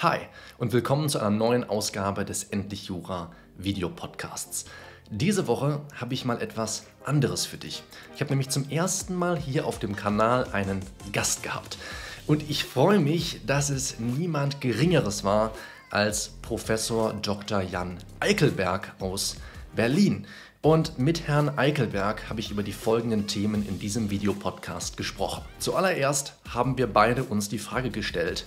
Hi und willkommen zu einer neuen Ausgabe des Endlich Jura Videopodcasts. Diese Woche habe ich mal etwas anderes für dich. Ich habe nämlich zum ersten Mal hier auf dem Kanal einen Gast gehabt. Und ich freue mich, dass es niemand Geringeres war als Professor Dr. Jan Eichelberg aus Berlin. Und mit Herrn Eichelberg habe ich über die folgenden Themen in diesem Videopodcast gesprochen. Zuallererst haben wir beide uns die Frage gestellt,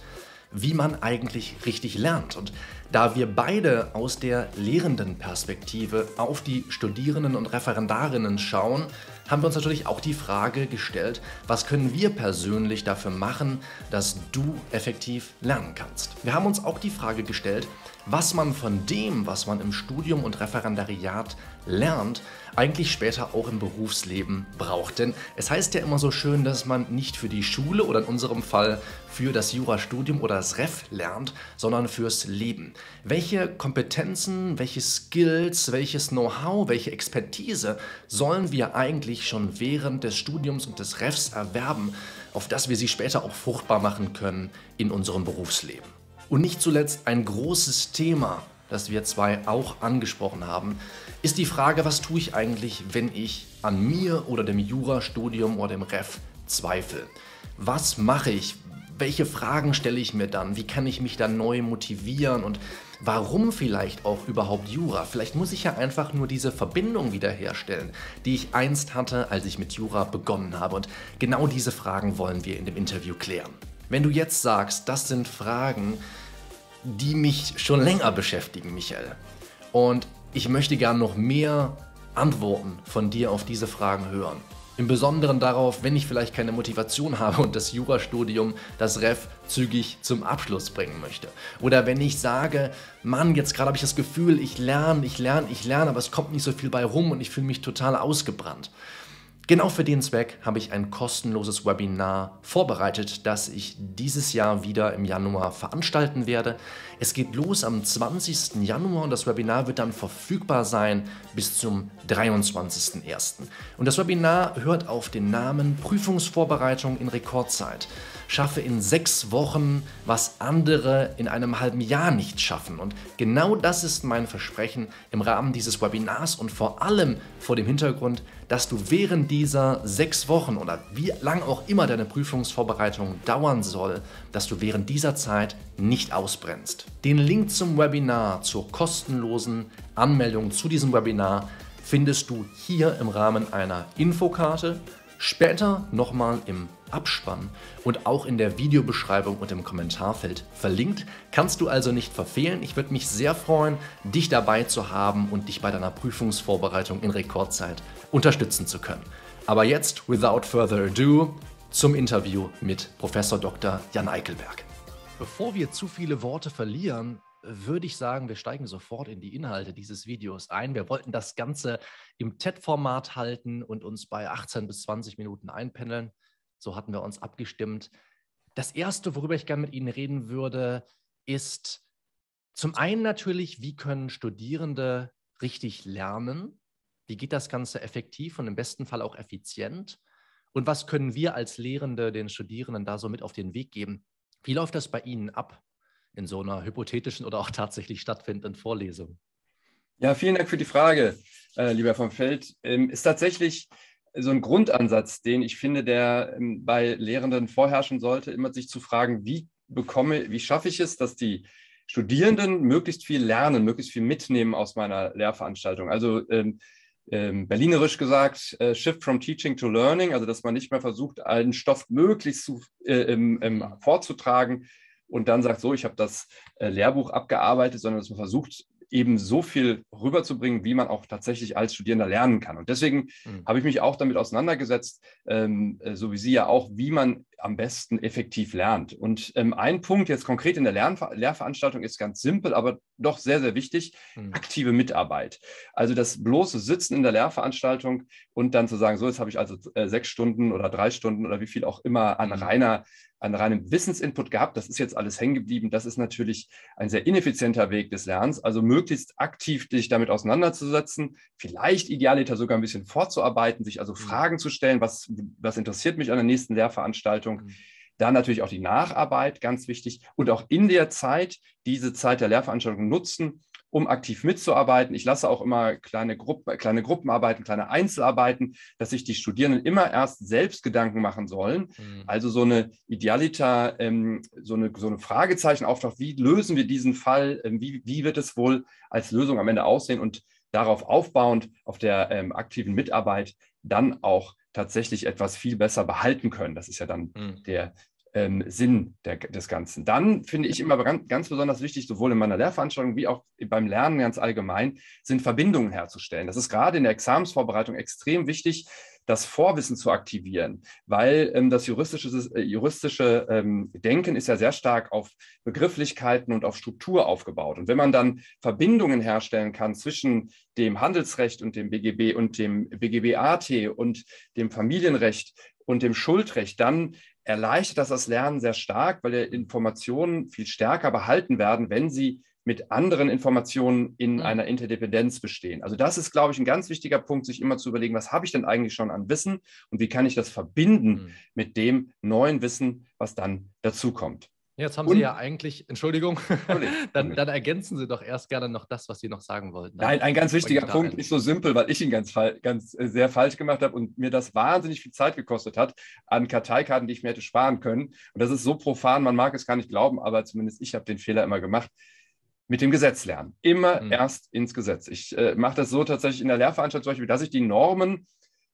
wie man eigentlich richtig lernt. Und da wir beide aus der lehrenden Perspektive auf die Studierenden und Referendarinnen schauen, haben wir uns natürlich auch die Frage gestellt, was können wir persönlich dafür machen, dass du effektiv lernen kannst. Wir haben uns auch die Frage gestellt, was man von dem, was man im Studium und Referendariat lernt, eigentlich später auch im Berufsleben braucht. Denn es heißt ja immer so schön, dass man nicht für die Schule oder in unserem Fall für das Jurastudium oder das Ref lernt, sondern fürs Leben. Welche Kompetenzen, welche Skills, welches Know-how, welche Expertise sollen wir eigentlich schon während des Studiums und des Refs erwerben, auf das wir sie später auch fruchtbar machen können in unserem Berufsleben? Und nicht zuletzt ein großes Thema, das wir zwei auch angesprochen haben, ist die Frage, was tue ich eigentlich, wenn ich an mir oder dem Jurastudium oder dem Ref zweifle? Was mache ich? Welche Fragen stelle ich mir dann? Wie kann ich mich dann neu motivieren? Und warum vielleicht auch überhaupt Jura? Vielleicht muss ich ja einfach nur diese Verbindung wiederherstellen, die ich einst hatte, als ich mit Jura begonnen habe. Und genau diese Fragen wollen wir in dem Interview klären. Wenn du jetzt sagst, das sind Fragen, die mich schon länger beschäftigen, Michael. Und ich möchte gern noch mehr Antworten von dir auf diese Fragen hören. Im Besonderen darauf, wenn ich vielleicht keine Motivation habe und das Jurastudium, das Ref, zügig zum Abschluss bringen möchte. Oder wenn ich sage, Mann, jetzt gerade habe ich das Gefühl, ich lerne, ich lerne, ich lerne, aber es kommt nicht so viel bei rum und ich fühle mich total ausgebrannt. Genau für den Zweck habe ich ein kostenloses Webinar vorbereitet, das ich dieses Jahr wieder im Januar veranstalten werde. Es geht los am 20. Januar und das Webinar wird dann verfügbar sein bis zum 23.01. Und das Webinar hört auf den Namen Prüfungsvorbereitung in Rekordzeit schaffe in sechs Wochen, was andere in einem halben Jahr nicht schaffen. Und genau das ist mein Versprechen im Rahmen dieses Webinars und vor allem vor dem Hintergrund, dass du während dieser sechs Wochen oder wie lang auch immer deine Prüfungsvorbereitung dauern soll, dass du während dieser Zeit nicht ausbrennst. Den Link zum Webinar, zur kostenlosen Anmeldung zu diesem Webinar findest du hier im Rahmen einer Infokarte, später nochmal im Abspann und auch in der Videobeschreibung und im Kommentarfeld verlinkt. Kannst du also nicht verfehlen. Ich würde mich sehr freuen, dich dabei zu haben und dich bei deiner Prüfungsvorbereitung in Rekordzeit unterstützen zu können. Aber jetzt, without further ado, zum Interview mit Professor Dr. Jan Eichelberg. Bevor wir zu viele Worte verlieren, würde ich sagen, wir steigen sofort in die Inhalte dieses Videos ein. Wir wollten das Ganze im TED-Format halten und uns bei 18 bis 20 Minuten einpendeln. So hatten wir uns abgestimmt. Das Erste, worüber ich gerne mit Ihnen reden würde, ist zum einen natürlich, wie können Studierende richtig lernen? Wie geht das Ganze effektiv und im besten Fall auch effizient? Und was können wir als Lehrende den Studierenden da so mit auf den Weg geben? Wie läuft das bei Ihnen ab in so einer hypothetischen oder auch tatsächlich stattfindenden Vorlesung? Ja, vielen Dank für die Frage, äh, lieber vom Feld. Ähm, ist tatsächlich so ein Grundansatz, den ich finde, der ähm, bei Lehrenden vorherrschen sollte, immer sich zu fragen, wie bekomme, wie schaffe ich es, dass die Studierenden möglichst viel lernen, möglichst viel mitnehmen aus meiner Lehrveranstaltung. Also ähm, ähm, berlinerisch gesagt, äh, Shift from Teaching to Learning, also dass man nicht mehr versucht, allen Stoff möglichst zu, äh, ähm, vorzutragen und dann sagt, so, ich habe das äh, Lehrbuch abgearbeitet, sondern dass man versucht, eben so viel rüberzubringen, wie man auch tatsächlich als Studierender lernen kann. Und deswegen mhm. habe ich mich auch damit auseinandergesetzt, ähm, äh, so wie Sie ja auch, wie man am besten effektiv lernt. Und ähm, ein Punkt jetzt konkret in der Lernver Lehrveranstaltung ist ganz simpel, aber doch sehr, sehr wichtig, mhm. aktive Mitarbeit. Also das bloße Sitzen in der Lehrveranstaltung und dann zu sagen, so, jetzt habe ich also äh, sechs Stunden oder drei Stunden oder wie viel auch immer an mhm. reiner an reinem Wissensinput gehabt. Das ist jetzt alles hängen geblieben. Das ist natürlich ein sehr ineffizienter Weg des Lernens. Also möglichst aktiv dich damit auseinanderzusetzen, vielleicht idealiter sogar ein bisschen vorzuarbeiten, sich also mhm. Fragen zu stellen, was, was interessiert mich an der nächsten Lehrveranstaltung. Mhm. Dann natürlich auch die Nacharbeit, ganz wichtig. Und auch in der Zeit, diese Zeit der Lehrveranstaltung nutzen, um aktiv mitzuarbeiten. Ich lasse auch immer kleine, Gruppen, kleine Gruppenarbeiten, kleine Einzelarbeiten, dass sich die Studierenden immer erst selbst Gedanken machen sollen. Mhm. Also so eine Idealita, ähm, so, eine, so eine Fragezeichen auftaucht, wie lösen wir diesen Fall, ähm, wie, wie wird es wohl als Lösung am Ende aussehen und darauf aufbauend, auf der ähm, aktiven Mitarbeit, dann auch tatsächlich etwas viel besser behalten können. Das ist ja dann mhm. der, ähm, Sinn der, des Ganzen. Dann finde ich immer ganz, besonders wichtig, sowohl in meiner Lehrveranstaltung wie auch beim Lernen ganz allgemein, sind Verbindungen herzustellen. Das ist gerade in der Examensvorbereitung extrem wichtig, das Vorwissen zu aktivieren, weil ähm, das juristische, äh, juristische ähm, Denken ist ja sehr stark auf Begrifflichkeiten und auf Struktur aufgebaut. Und wenn man dann Verbindungen herstellen kann zwischen dem Handelsrecht und dem BGB und dem BGB-AT und dem Familienrecht und dem Schuldrecht, dann erleichtert das das Lernen sehr stark, weil Informationen viel stärker behalten werden, wenn sie mit anderen Informationen in mhm. einer Interdependenz bestehen. Also das ist, glaube ich, ein ganz wichtiger Punkt, sich immer zu überlegen, was habe ich denn eigentlich schon an Wissen und wie kann ich das verbinden mhm. mit dem neuen Wissen, was dann dazukommt. Jetzt haben und, Sie ja eigentlich, Entschuldigung, dann, dann, ergänzen Sie doch erst gerne noch das, was Sie noch sagen wollten. Nein, ein ganz wichtiger Punkt, nicht so simpel, weil ich ihn ganz, ganz äh, sehr falsch gemacht habe und mir das wahnsinnig viel Zeit gekostet hat an Karteikarten, die ich mir hätte sparen können. Und das ist so profan, man mag es gar nicht glauben, aber zumindest ich habe den Fehler immer gemacht mit dem Gesetz lernen. Immer mhm. erst ins Gesetz. Ich äh, mache das so tatsächlich in der Lehrveranstaltung zum Beispiel, dass ich die Normen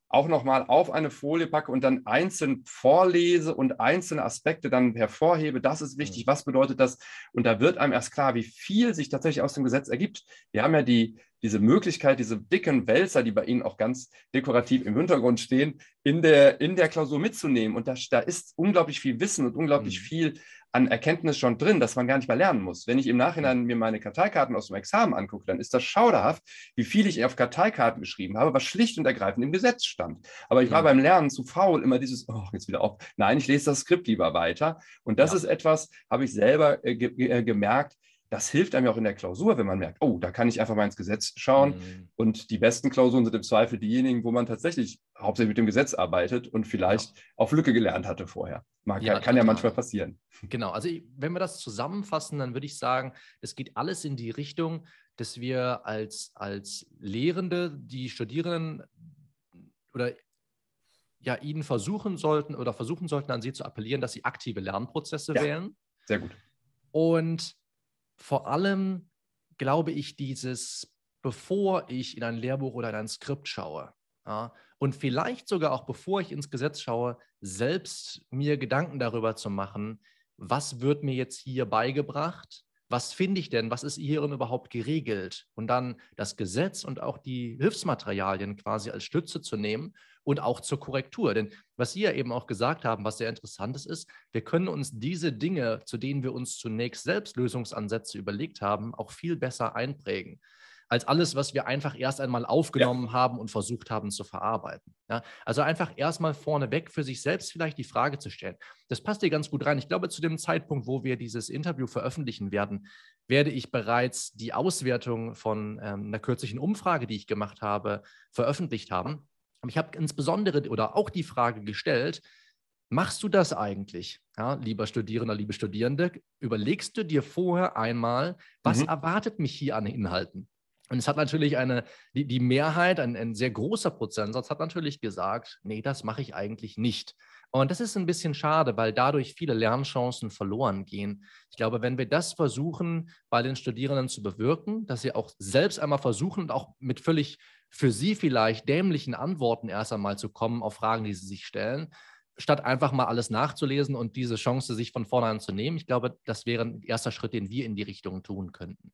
auch nochmal auf eine Folie packe und dann einzeln vorlese und einzelne Aspekte dann hervorhebe. Das ist wichtig. Mhm. Was bedeutet das? Und da wird einem erst klar, wie viel sich tatsächlich aus dem Gesetz ergibt. Wir haben ja die, diese Möglichkeit, diese dicken Wälzer, die bei Ihnen auch ganz dekorativ im Hintergrund stehen, in der, in der Klausur mitzunehmen. Und da, da ist unglaublich viel Wissen und unglaublich mhm. viel an Erkenntnis schon drin, dass man gar nicht mehr lernen muss. Wenn ich im Nachhinein mir meine Karteikarten aus dem Examen angucke, dann ist das schauderhaft, wie viel ich auf Karteikarten geschrieben habe, was schlicht und ergreifend im Gesetz stand. Aber ich war ja. beim Lernen zu faul, immer dieses, oh, jetzt wieder auf. Nein, ich lese das Skript lieber weiter. Und das ja. ist etwas, habe ich selber äh, ge äh, gemerkt, das hilft einem ja auch in der Klausur, wenn man merkt, oh, da kann ich einfach mal ins Gesetz schauen. Mhm. Und die besten Klausuren sind im Zweifel diejenigen, wo man tatsächlich hauptsächlich mit dem Gesetz arbeitet und vielleicht ja. auf Lücke gelernt hatte vorher. Mag, ja, kann ja manchmal passieren. Genau, also wenn wir das zusammenfassen, dann würde ich sagen, es geht alles in die Richtung, dass wir als, als Lehrende die Studierenden oder ja, ihnen versuchen sollten oder versuchen sollten, an sie zu appellieren, dass sie aktive Lernprozesse ja, wählen. Sehr gut. Und vor allem glaube ich dieses, bevor ich in ein Lehrbuch oder in ein Skript schaue, ja, und vielleicht sogar auch bevor ich ins Gesetz schaue, selbst mir Gedanken darüber zu machen, was wird mir jetzt hier beigebracht was finde ich denn, was ist hierin überhaupt geregelt? Und dann das Gesetz und auch die Hilfsmaterialien quasi als Stütze zu nehmen und auch zur Korrektur. Denn was Sie ja eben auch gesagt haben, was sehr interessant ist, ist, wir können uns diese Dinge, zu denen wir uns zunächst selbst Lösungsansätze überlegt haben, auch viel besser einprägen als alles, was wir einfach erst einmal aufgenommen ja. haben und versucht haben zu verarbeiten. Ja, also einfach erstmal vorneweg für sich selbst vielleicht die Frage zu stellen. Das passt hier ganz gut rein. Ich glaube, zu dem Zeitpunkt, wo wir dieses Interview veröffentlichen werden, werde ich bereits die Auswertung von ähm, einer kürzlichen Umfrage, die ich gemacht habe, veröffentlicht haben. Aber ich habe insbesondere oder auch die Frage gestellt, Machst du das eigentlich, ja, lieber Studierender, liebe Studierende? Überlegst du dir vorher einmal, was mhm. erwartet mich hier an Inhalten? Und es hat natürlich eine, die, die Mehrheit, ein, ein sehr großer Prozentsatz hat natürlich gesagt, nee, das mache ich eigentlich nicht. Und das ist ein bisschen schade, weil dadurch viele Lernchancen verloren gehen. Ich glaube, wenn wir das versuchen, bei den Studierenden zu bewirken, dass sie auch selbst einmal versuchen auch mit völlig für sie vielleicht dämlichen Antworten erst einmal zu kommen auf Fragen, die sie sich stellen, statt einfach mal alles nachzulesen und diese Chance sich von vornherein zu nehmen. Ich glaube, das wäre ein erster Schritt, den wir in die Richtung tun könnten.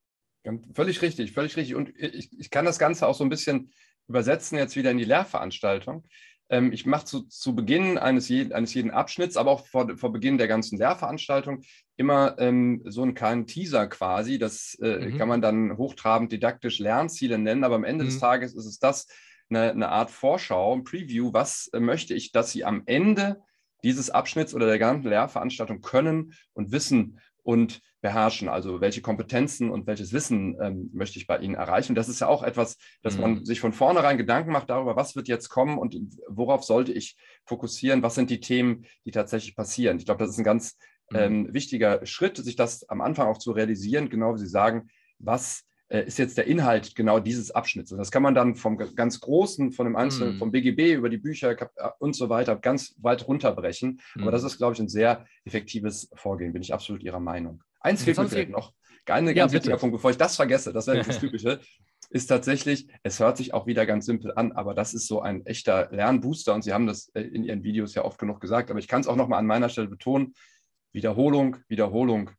Völlig richtig, völlig richtig. Und ich, ich kann das Ganze auch so ein bisschen übersetzen jetzt wieder in die Lehrveranstaltung. Ähm, ich mache zu, zu Beginn eines, je, eines jeden Abschnitts, aber auch vor, vor Beginn der ganzen Lehrveranstaltung immer ähm, so einen kleinen Teaser quasi. Das äh, mhm. kann man dann hochtrabend didaktisch Lernziele nennen, aber am Ende mhm. des Tages ist es das, eine, eine Art Vorschau, ein Preview. Was äh, möchte ich, dass Sie am Ende dieses Abschnitts oder der ganzen Lehrveranstaltung können und wissen und beherrschen. Also welche Kompetenzen und welches Wissen ähm, möchte ich bei Ihnen erreichen. Das ist ja auch etwas, dass mhm. man sich von vornherein Gedanken macht darüber, was wird jetzt kommen und worauf sollte ich fokussieren, was sind die Themen, die tatsächlich passieren. Ich glaube, das ist ein ganz mhm. ähm, wichtiger Schritt, sich das am Anfang auch zu realisieren, genau wie Sie sagen, was ist jetzt der Inhalt genau dieses Abschnitts. Und das kann man dann vom ganz Großen, von dem Einzelnen, mm. vom BGB über die Bücher äh, und so weiter ganz weit runterbrechen. Mm. Aber das mhm. ist, glaube ich, ein sehr effektives Vorgehen, bin ich absolut Ihrer Meinung. Eins fehlt mir vielleicht noch. Ein ja, ganz wichtiger Punkt, bevor ich das vergesse, das wäre das Typische, ist tatsächlich, es hört sich auch wieder ganz simpel an, aber das ist so ein echter Lernbooster und Sie haben das äh, in Ihren Videos ja oft genug gesagt, aber ich kann es auch nochmal an meiner Stelle betonen, Wiederholung, Wiederholung,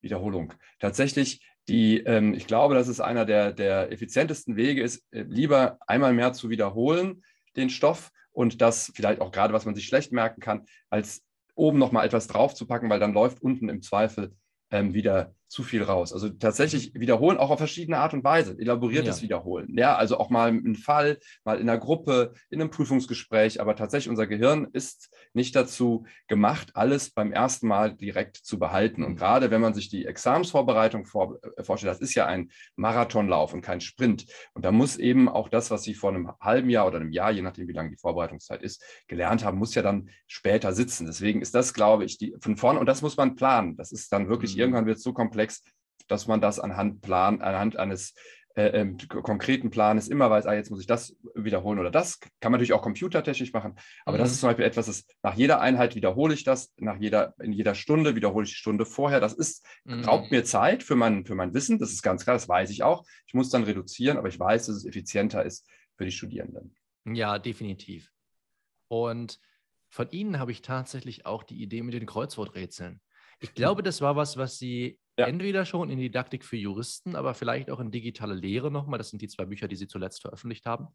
Wiederholung. Tatsächlich die, ähm, ich glaube, dass es einer der, der effizientesten Wege ist, äh, lieber einmal mehr zu wiederholen, den Stoff und das vielleicht auch gerade, was man sich schlecht merken kann, als oben nochmal etwas draufzupacken, weil dann läuft unten im Zweifel ähm, wieder zu viel raus. Also tatsächlich wiederholen, auch auf verschiedene Art und Weise, elaboriertes ja. Wiederholen. Ja, also auch mal einen Fall, mal in einer Gruppe, in einem Prüfungsgespräch, aber tatsächlich unser Gehirn ist nicht dazu gemacht, alles beim ersten Mal direkt zu behalten. Und mhm. gerade wenn man sich die Examensvorbereitung vor, äh, vorstellt, das ist ja ein Marathonlauf und kein Sprint. Und da muss eben auch das, was Sie vor einem halben Jahr oder einem Jahr, je nachdem, wie lange die Vorbereitungszeit ist, gelernt haben, muss ja dann später sitzen. Deswegen ist das, glaube ich, die, von vorne, und das muss man planen. Das ist dann wirklich, mhm. irgendwann wird es so komplex, komplex, dass man das anhand, Plan, anhand eines äh, ähm, konkreten Planes immer weiß, ah, jetzt muss ich das wiederholen oder das. Kann man natürlich auch computertechnisch machen, aber mhm. das ist zum Beispiel etwas, das nach jeder Einheit wiederhole ich das, nach jeder, in jeder Stunde wiederhole ich die Stunde vorher. Das ist, mhm. raubt mir Zeit für mein, für mein Wissen, das ist ganz klar, das weiß ich auch. Ich muss dann reduzieren, aber ich weiß, dass es effizienter ist für die Studierenden. Ja, definitiv. Und von Ihnen habe ich tatsächlich auch die Idee mit den Kreuzworträtseln. Ich glaube, das war was, was Sie ja. Entweder schon in Didaktik für Juristen, aber vielleicht auch in digitale Lehre nochmal. Das sind die zwei Bücher, die Sie zuletzt veröffentlicht haben.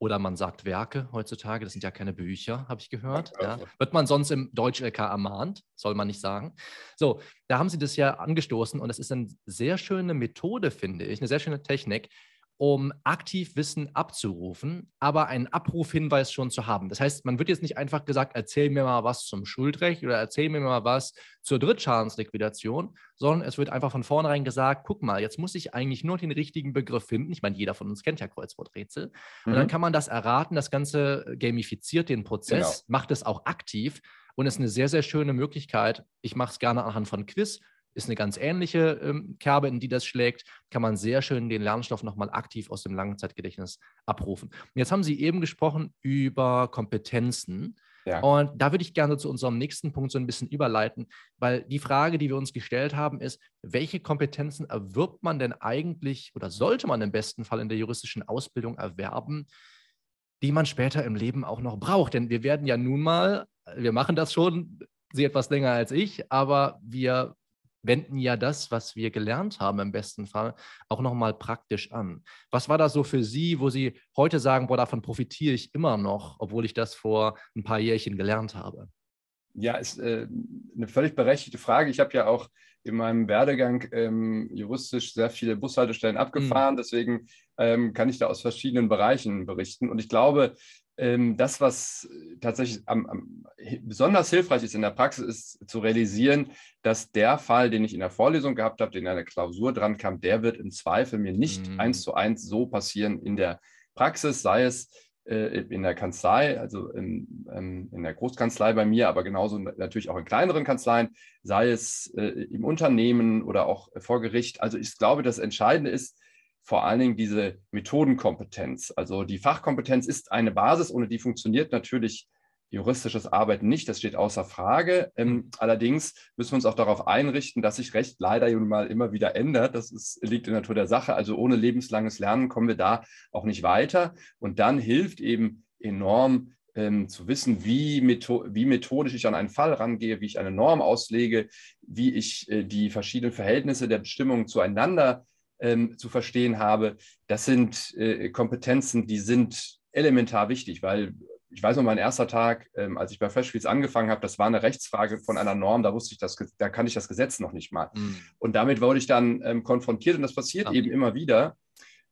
Oder man sagt Werke heutzutage, das sind ja keine Bücher, habe ich gehört. Ja. Wird man sonst im Deutsch-LK ermahnt, soll man nicht sagen. So, da haben Sie das ja angestoßen und das ist eine sehr schöne Methode, finde ich, eine sehr schöne Technik, um aktiv Wissen abzurufen, aber einen Abrufhinweis schon zu haben. Das heißt, man wird jetzt nicht einfach gesagt, erzähl mir mal was zum Schuldrecht oder erzähl mir mal was zur Drittschadensliquidation, sondern es wird einfach von vornherein gesagt, guck mal, jetzt muss ich eigentlich nur den richtigen Begriff finden. Ich meine, jeder von uns kennt ja Kreuzworträtsel. Mhm. Und dann mhm. kann man das erraten, das Ganze gamifiziert den Prozess, genau. macht es auch aktiv und ist eine sehr, sehr schöne Möglichkeit. Ich mache es gerne anhand von Quiz ist eine ganz ähnliche ähm, Kerbe, in die das schlägt, kann man sehr schön den Lernstoff nochmal aktiv aus dem Langzeitgedächtnis abrufen. Und jetzt haben Sie eben gesprochen über Kompetenzen. Ja. Und da würde ich gerne zu unserem nächsten Punkt so ein bisschen überleiten, weil die Frage, die wir uns gestellt haben, ist, welche Kompetenzen erwirbt man denn eigentlich oder sollte man im besten Fall in der juristischen Ausbildung erwerben, die man später im Leben auch noch braucht? Denn wir werden ja nun mal, wir machen das schon, Sie etwas länger als ich, aber wir wenden ja das, was wir gelernt haben im besten Fall, auch nochmal praktisch an. Was war da so für Sie, wo Sie heute sagen, boah, davon profitiere ich immer noch, obwohl ich das vor ein paar Jährchen gelernt habe? Ja, ist äh, eine völlig berechtigte Frage. Ich habe ja auch in meinem Werdegang ähm, juristisch sehr viele Bushaltestellen mhm. abgefahren. Mhm. Deswegen ähm, kann ich da aus verschiedenen Bereichen berichten. Und ich glaube, das, was tatsächlich am, am, besonders hilfreich ist in der Praxis, ist zu realisieren, dass der Fall, den ich in der Vorlesung gehabt habe, den in einer Klausur dran kam, der wird im Zweifel mir nicht mhm. eins zu eins so passieren in der Praxis, sei es äh, in der Kanzlei, also in, ähm, in, der Großkanzlei bei mir, aber genauso natürlich auch in kleineren Kanzleien, sei es äh, im Unternehmen oder auch vor Gericht. Also ich glaube, das Entscheidende ist, vor allen Dingen diese Methodenkompetenz. Also die Fachkompetenz ist eine Basis, ohne die funktioniert natürlich juristisches Arbeiten nicht, das steht außer Frage. Ähm, mhm. allerdings müssen wir uns auch darauf einrichten, dass sich Recht leider mal immer wieder ändert. Das ist, liegt in der Natur der Sache. Also ohne lebenslanges Lernen kommen wir da auch nicht weiter. Und dann hilft eben enorm ähm, zu wissen, wie, metho wie, methodisch ich an einen Fall rangehe, wie ich eine Norm auslege, wie ich äh, die verschiedenen Verhältnisse der Bestimmungen zueinander ähm, zu verstehen habe. Das sind äh, Kompetenzen, die sind elementar wichtig, weil ich weiß noch, mein erster Tag, ähm, als ich bei Freshfields angefangen habe, das war eine Rechtsfrage von einer Norm, da wusste ich, das, da kann ich das Gesetz noch nicht mal. Mhm. Und damit wurde ich dann ähm, konfrontiert und das passiert okay. eben immer wieder,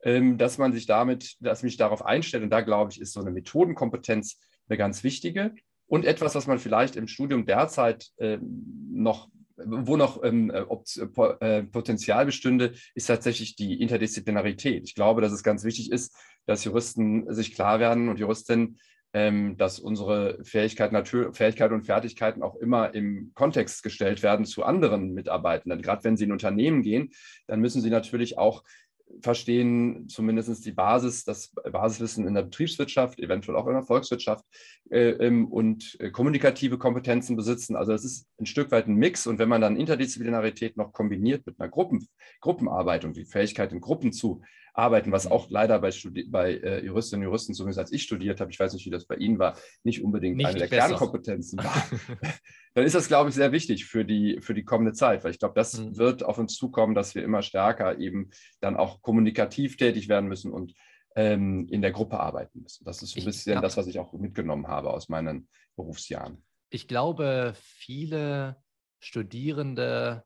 ähm, dass man sich damit, dass mich darauf einstellt. Und da glaube ich, ist so eine Methodenkompetenz eine ganz wichtige und etwas, was man vielleicht im Studium derzeit ähm, noch wo noch ähm, äh, Potenzial bestünde, ist tatsächlich die Interdisziplinarität. Ich glaube, dass es ganz wichtig ist, dass Juristen sich klar werden und Juristinnen, ähm, dass unsere Fähigkeit, Natur, Fähigkeit und Fertigkeiten auch immer im Kontext gestellt werden zu anderen Mitarbeitenden. Gerade wenn sie in Unternehmen gehen, dann müssen sie natürlich auch verstehen zumindest die Basis, das Basiswissen in der Betriebswirtschaft, eventuell auch in der Volkswirtschaft äh, ähm, und äh, kommunikative Kompetenzen besitzen. Also es ist ein Stück weit ein Mix und wenn man dann Interdisziplinarität noch kombiniert mit einer Gruppen, Gruppenarbeit und die Fähigkeit in Gruppen zu arbeiten, was auch leider bei, Studi bei äh, Juristinnen und Juristen, zumindest als ich studiert habe, ich weiß nicht, wie das bei Ihnen war, nicht unbedingt nicht eine der besser. Kernkompetenzen war, dann ist das, glaube ich, sehr wichtig für die, für die kommende Zeit, weil ich glaube, das mhm. wird auf uns zukommen, dass wir immer stärker eben dann auch kommunikativ tätig werden müssen und ähm, in der Gruppe arbeiten müssen. Das ist so ein bisschen ja. das, was ich auch mitgenommen habe aus meinen Berufsjahren. Ich glaube, viele Studierende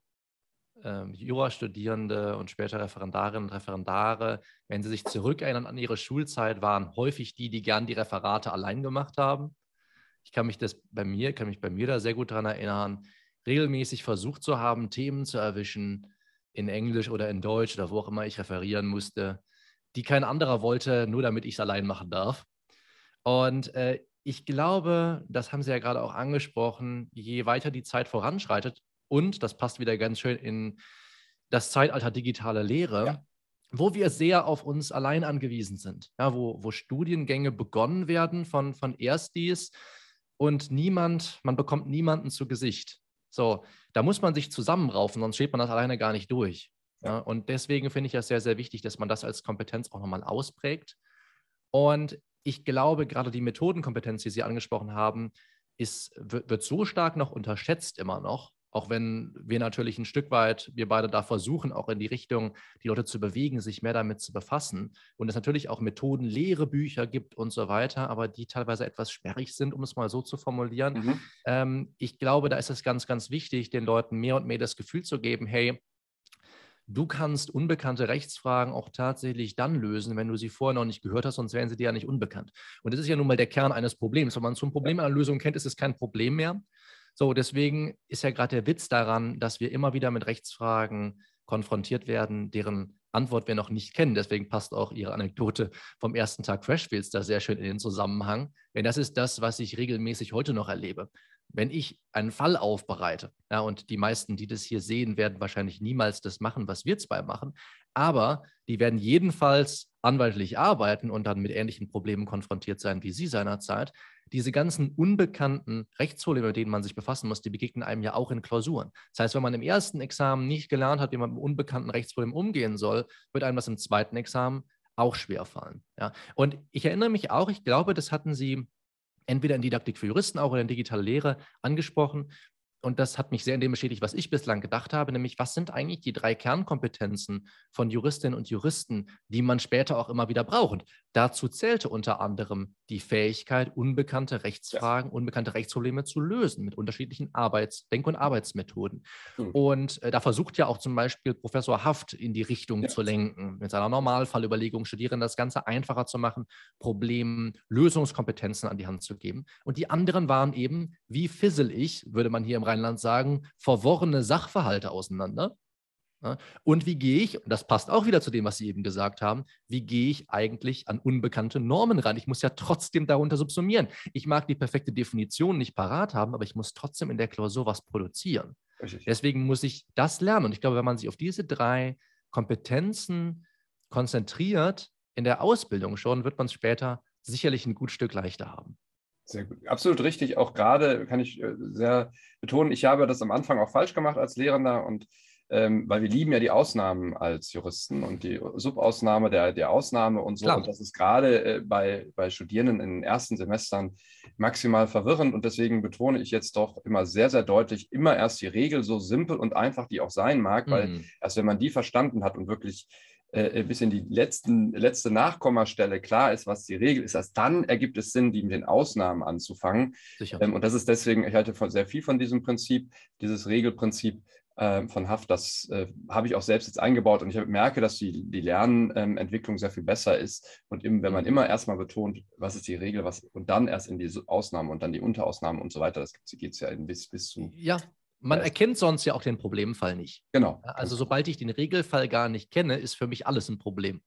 ähm, Jurastudierende und später Referendarinnen und Referendare, wenn sie sich zurückerinnern an ihre Schulzeit, waren häufig die, die gern die Referate allein gemacht haben. Ich kann mich das bei mir, kann mich bei mir da sehr gut daran erinnern, regelmäßig versucht zu haben, Themen zu erwischen in Englisch oder in Deutsch oder wo auch immer ich referieren musste, die kein anderer wollte, nur damit ich es allein machen darf. Und äh, ich glaube, das haben Sie ja gerade auch angesprochen, je weiter die Zeit voranschreitet, und das passt wieder ganz schön in das Zeitalter digitale Lehre, ja. wo wir sehr auf uns allein angewiesen sind. Ja, wo, wo Studiengänge begonnen werden von, von Erstis und niemand, man bekommt niemanden zu Gesicht. So, da muss man sich zusammenraufen, sonst steht man das alleine gar nicht durch. Ja, und deswegen finde ich das sehr, sehr wichtig, dass man das als Kompetenz auch nochmal ausprägt. Und ich glaube, gerade die Methodenkompetenz, die Sie angesprochen haben, ist, wird, wird so stark noch unterschätzt immer noch. Auch wenn wir natürlich ein Stück weit, wir beide da versuchen, auch in die Richtung, die Leute zu bewegen, sich mehr damit zu befassen. Und es natürlich auch Methoden, Lehrebücher gibt und so weiter, aber die teilweise etwas sperrig sind, um es mal so zu formulieren. Mhm. Ähm, ich glaube, da ist es ganz, ganz wichtig, den Leuten mehr und mehr das Gefühl zu geben, hey, Du kannst unbekannte Rechtsfragen auch tatsächlich dann lösen, wenn du sie vorher noch nicht gehört hast, sonst wären sie dir ja nicht unbekannt. Und das ist ja nun mal der Kern eines Problems. Wenn man zum Problem einer Lösung kennt, ist es kein Problem mehr. So, deswegen ist ja gerade der Witz daran, dass wir immer wieder mit Rechtsfragen konfrontiert werden, deren Antwort wir noch nicht kennen. Deswegen passt auch Ihre Anekdote vom ersten Tag Freshfields da sehr schön in den Zusammenhang. Denn das ist das, was ich regelmäßig heute noch erlebe. Wenn ich einen Fall aufbereite, ja, und die meisten, die das hier sehen, werden wahrscheinlich niemals das machen, was wir zwei machen, aber die werden jedenfalls anwaltlich arbeiten und dann mit ähnlichen Problemen konfrontiert sein wie Sie seinerzeit. Diese ganzen unbekannten Rechtsprobleme, mit denen man sich befassen muss, die begegnen einem ja auch in Klausuren. Das heißt, wenn man im ersten Examen nicht gelernt hat, wie man mit unbekannten Rechtsproblemen umgehen soll, wird einem das im zweiten Examen auch schwer fallen. Ja. Und ich erinnere mich auch, ich glaube, das hatten Sie entweder in Didaktik für Juristen auch oder in digitale Lehre angesprochen und das hat mich sehr in dem bestätigt, was ich bislang gedacht habe, nämlich was sind eigentlich die drei Kernkompetenzen von Juristinnen und Juristen, die man später auch immer wieder braucht. Dazu zählte unter anderem die Fähigkeit, unbekannte Rechtsfragen, ja. unbekannte Rechtsprobleme zu lösen mit unterschiedlichen Arbeits-, Denk- und Arbeitsmethoden. Mhm. Und äh, da versucht ja auch zum Beispiel Professor Haft in die Richtung ja. zu lenken, mit seiner Normalfallüberlegung Studierenden das Ganze einfacher zu machen, Problemen, Lösungskompetenzen an die Hand zu geben. Und die anderen waren eben, wie fissel ich, würde man hier im Rheinland sagen, verworrene Sachverhalte auseinander. Und wie gehe ich, und das passt auch wieder zu dem, was Sie eben gesagt haben, wie gehe ich eigentlich an unbekannte Normen ran? Ich muss ja trotzdem darunter subsumieren. Ich mag die perfekte Definition nicht parat haben, aber ich muss trotzdem in der Klausur was produzieren. Richtig. Deswegen muss ich das lernen. Und ich glaube, wenn man sich auf diese drei Kompetenzen konzentriert, in der Ausbildung schon, wird man es später sicherlich ein gut Stück leichter haben. Sehr gut. Absolut richtig. Auch gerade kann ich äh, sehr betonen, ich habe das am Anfang auch falsch gemacht als Lehrender und ähm, weil wir lieben ja die Ausnahmen als Juristen und die Subausnahme der, der Ausnahme und so. Klar. Und das ist gerade äh, bei, bei Studierenden in den ersten Semestern maximal verwirrend. Und deswegen betone ich jetzt doch immer sehr, sehr deutlich, immer erst die Regel, so simpel und einfach die auch sein mag, mhm. weil erst wenn man die verstanden hat und wirklich bis in die letzten, letzte Nachkommastelle klar ist, was die Regel ist, erst dann ergibt es Sinn, die mit den Ausnahmen anzufangen. Ähm, und das ist deswegen, ich halte von, sehr viel von diesem Prinzip, dieses Regelprinzip, äh, von Haft, das äh, habe ich auch selbst jetzt eingebaut und ich merke, dass die, die Lernentwicklung sehr viel besser ist. Und eben, wenn man mhm. immer erstmal betont, was ist die Regel, was und dann erst in die Ausnahmen und dann die Unterausnahmen und so weiter, das geht es ja bis, bis zu. Ja, man erkennt sonst ja auch den Problemfall nicht. Genau. Also sobald ich den Regelfall gar nicht kenne, ist für mich alles ein Problem.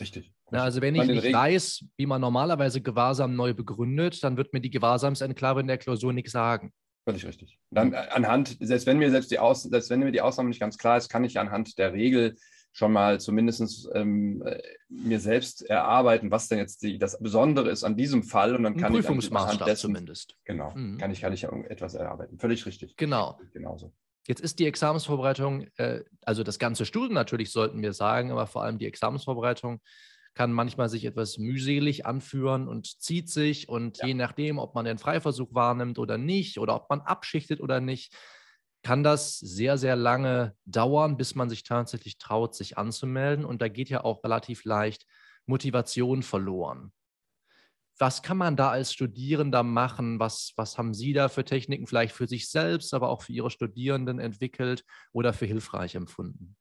Richtig. Na, also wenn ich nicht Reg weiß, wie man normalerweise Gewahrsam neu begründet, dann wird mir die Gewahrsamsenklave in der Klausur nichts sagen. Völlig richtig. Dann äh, anhand, selbst wenn mir selbst die Aus, selbst wenn mir die Ausnahme nicht ganz klar ist, kann ich anhand der Regel schon mal zumindest ähm, äh, mir selbst erarbeiten, was denn jetzt die, das Besondere ist an diesem Fall. Und dann kann Ein Prüfungsmaßstab ich zumindest. Genau, mhm. kann ich, kann ich etwas erarbeiten. Völlig richtig. Genau. Genauso. Jetzt ist die Examensvorbereitung, äh, also das ganze Studium natürlich sollten wir sagen, aber vor allem die Examensvorbereitung kann manchmal sich etwas mühselig anführen und zieht sich. Und ja. je nachdem, ob man den Freiversuch wahrnimmt oder nicht, oder ob man abschichtet oder nicht, kann das sehr, sehr lange dauern, bis man sich tatsächlich traut, sich anzumelden. Und da geht ja auch relativ leicht Motivation verloren. Was kann man da als Studierender machen? Was, was haben Sie da für Techniken vielleicht für sich selbst, aber auch für Ihre Studierenden entwickelt oder für hilfreich empfunden?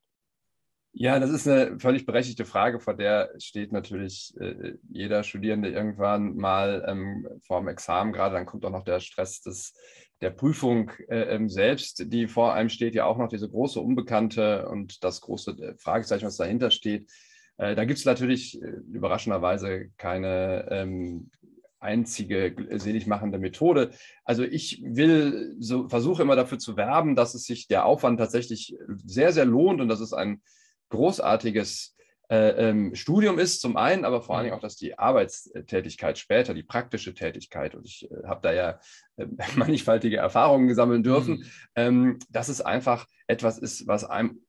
Ja, das ist eine völlig berechtigte Frage, vor der steht natürlich äh, jeder Studierende irgendwann mal ähm, vor dem Examen gerade. Dann kommt auch noch der Stress des, der Prüfung äh, ähm, selbst, die vor einem steht, ja auch noch diese große Unbekannte und das große äh, Fragezeichen, was dahinter steht. Äh, da gibt es natürlich äh, überraschenderweise keine ähm, einzige seligmachende Methode. Also ich will so versuche immer dafür zu werben, dass es sich der Aufwand tatsächlich sehr, sehr lohnt und dass es ein großartiges äh, ähm, Studium ist, zum einen, aber vor allen Dingen mhm. auch, dass die Arbeitstätigkeit später, die praktische Tätigkeit, und ich äh, habe da ja äh, mannigfaltige Erfahrungen sammeln dürfen, mhm. ähm, dass es einfach etwas ist, was einem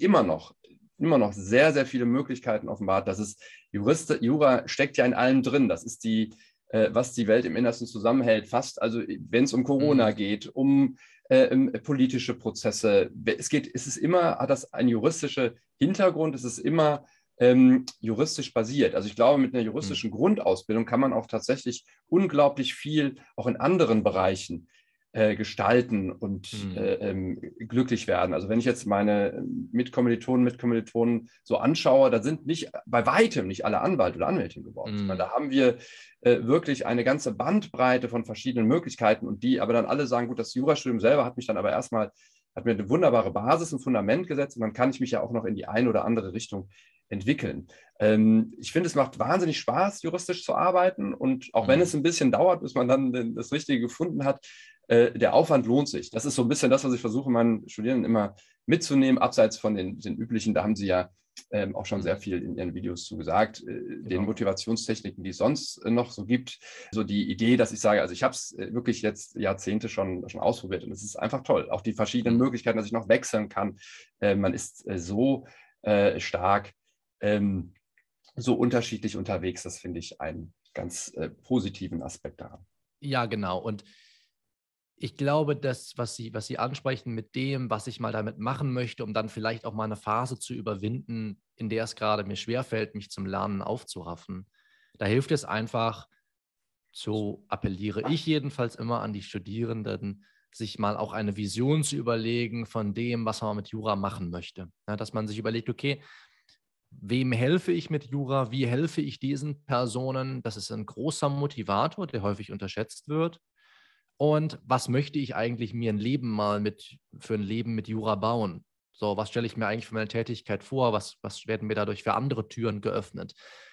immer noch immer noch sehr, sehr viele Möglichkeiten offenbart. Das ist Juriste, Jura steckt ja in allem drin. Das ist die, äh, was die Welt im Innersten zusammenhält. Fast, also wenn es um Corona mhm. geht, um äh, politische Prozesse. Es geht, es ist immer, hat das einen juristischen Hintergrund, es ist immer ähm, juristisch basiert. Also ich glaube, mit einer juristischen mhm. Grundausbildung kann man auch tatsächlich unglaublich viel auch in anderen Bereichen äh, gestalten und mhm. äh, ähm, glücklich werden. Also wenn ich jetzt meine Mitkommilitonen, Mitkommilitonen so anschaue, da sind nicht bei weitem nicht alle Anwalt oder Anwältin geworden. Mhm. Da haben wir äh, wirklich eine ganze Bandbreite von verschiedenen Möglichkeiten und die aber dann alle sagen, gut, das Jurastudium selber hat mich dann aber erstmal, hat mir eine wunderbare Basis, ein Fundament gesetzt und dann kann ich mich ja auch noch in die eine oder andere Richtung entwickeln. Ähm, ich finde, es macht wahnsinnig Spaß, juristisch zu arbeiten und auch wenn mhm. es ein bisschen dauert, bis man dann das Richtige gefunden hat, äh, der Aufwand lohnt sich. Das ist so ein bisschen das, was ich versuche, meinen Studierenden immer mitzunehmen, abseits von den, den üblichen, da haben sie ja ähm, auch schon sehr mhm. viel in ihren Videos zu gesagt, äh, genau. den Motivationstechniken, die es sonst äh, noch so gibt. So die Idee, dass ich sage, also ich habe es äh, wirklich jetzt Jahrzehnte schon, schon ausprobiert und es ist einfach toll. Auch die verschiedenen mhm. Möglichkeiten, dass ich noch wechseln kann. Äh, man ist äh, so äh, stark, ähm, so unterschiedlich unterwegs. Das finde ich einen ganz positiven Aspekt daran. Ja, genau. Und ich glaube, das, was Sie, was Sie ansprechen mit dem, was ich mal damit machen möchte, um dann vielleicht auch mal eine Phase zu überwinden, in der es gerade mir schwerfällt, mich zum Lernen aufzuraffen, da hilft es einfach, so appelliere ich jedenfalls immer an die Studierenden, sich mal auch eine Vision zu überlegen von dem, was man mit Jura machen möchte. Ja, dass man sich überlegt, okay, wem helfe ich mit Jura? Wie helfe ich diesen Personen? Das ist ein großer Motivator, der häufig unterschätzt wird und was möchte ich eigentlich mir ein Leben mal mit, für ein Leben mit Jura bauen? So, was stelle ich mir eigentlich für meine Tätigkeit vor? Was, was werden mir dadurch für andere Türen geöffnet?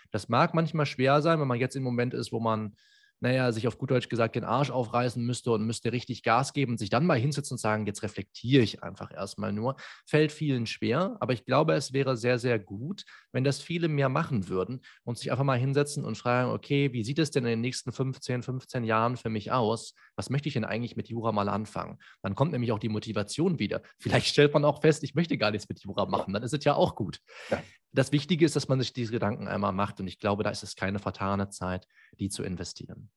Das mag manchmal schwer sein, wenn man jetzt im Moment ist, wo man naja, sich auf gut Deutsch gesagt den Arsch aufreißen müsste und müsste richtig Gas geben und sich dann mal hinsetzen und sagen, jetzt reflektiere ich einfach erstmal nur, fällt vielen schwer. Aber ich glaube, es wäre sehr, sehr gut, wenn das viele mehr machen würden und sich einfach mal hinsetzen und fragen, okay, wie sieht es denn in den nächsten 15, 15 Jahren für mich aus? Was möchte ich denn eigentlich mit Jura mal anfangen? Dann kommt nämlich auch die Motivation wieder. Vielleicht stellt man auch fest, ich möchte gar nichts mit Jura machen, dann ist es ja auch gut. Ja. Das Wichtige ist, dass man sich diese Gedanken einmal macht und ich glaube, da ist es keine vertane Zeit, die zu investieren.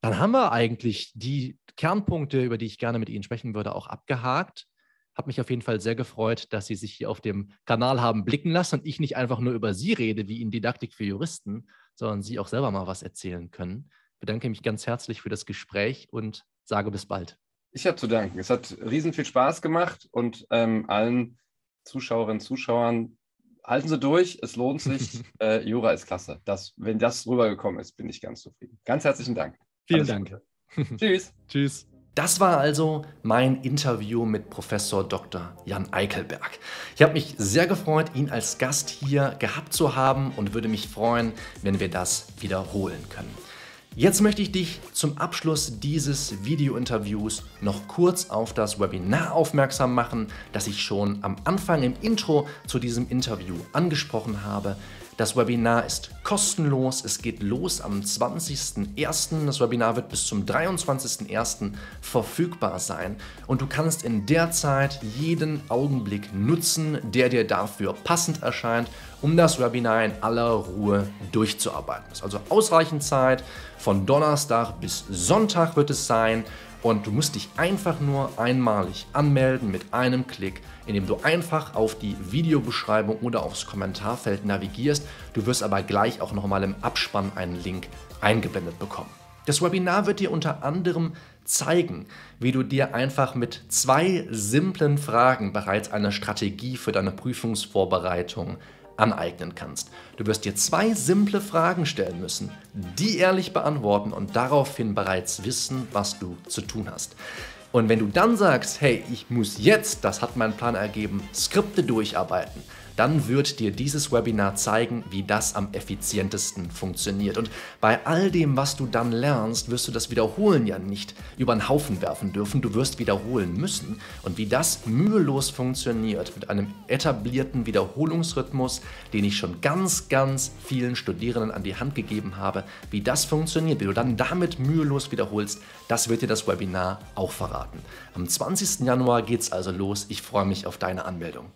Dann haben wir eigentlich die Kernpunkte, über die ich gerne mit Ihnen sprechen würde, auch abgehakt. Hat mich auf jeden Fall sehr gefreut, dass Sie sich hier auf dem Kanal haben blicken lassen und ich nicht einfach nur über Sie rede, wie in Didaktik für Juristen, sondern Sie auch selber mal was erzählen können. Ich bedanke mich ganz herzlich für das Gespräch und sage bis bald. Ich habe zu danken. Es hat riesen viel Spaß gemacht und ähm, allen Zuschauerinnen und Zuschauern halten Sie durch, es lohnt sich. äh, Jura ist klasse. Das, wenn das rübergekommen ist, bin ich ganz zufrieden. Ganz herzlichen Dank. Vielen Alles Dank. Tschüss. Tschüss. Das war also mein Interview mit Professor Dr. Jan Eichelberg. Ich habe mich sehr gefreut, ihn als Gast hier gehabt zu haben und würde mich freuen, wenn wir das wiederholen können. Jetzt möchte ich dich zum Abschluss dieses Videointerviews noch kurz auf das Webinar aufmerksam machen, das ich schon am Anfang im Intro zu diesem Interview angesprochen habe. Das Webinar ist kostenlos. Es geht los am 20.01. Das Webinar wird bis zum 23.01. verfügbar sein. Und du kannst in der Zeit jeden Augenblick nutzen, der dir dafür passend erscheint, um das Webinar in aller Ruhe durchzuarbeiten. Es ist also ausreichend Zeit. Von Donnerstag bis Sonntag wird es sein. Und du musst dich einfach nur einmalig anmelden mit einem Klick, indem du einfach auf die Videobeschreibung oder aufs Kommentarfeld navigierst. Du wirst aber gleich auch nochmal im Abspann einen Link eingeblendet bekommen. Das Webinar wird dir unter anderem zeigen, wie du dir einfach mit zwei simplen Fragen bereits eine Strategie für deine Prüfungsvorbereitung aneignen kannst. Du wirst dir zwei simple Fragen stellen müssen, die ehrlich beantworten und daraufhin bereits wissen, was du zu tun hast. Und wenn du dann sagst, hey, ich muss jetzt, das hat mein Plan ergeben, Skripte durcharbeiten, dann wird dir dieses Webinar zeigen, wie das am effizientesten funktioniert. Und bei all dem, was du dann lernst, wirst du das Wiederholen ja nicht über den Haufen werfen dürfen. Du wirst wiederholen müssen. Und wie das mühelos funktioniert mit einem etablierten Wiederholungsrhythmus, den ich schon ganz, ganz vielen Studierenden an die Hand gegeben habe, wie das funktioniert, wie du dann damit mühelos wiederholst, das wird dir das Webinar auch verraten. Am 20. Januar geht es also los. Ich freue mich auf deine Anmeldung.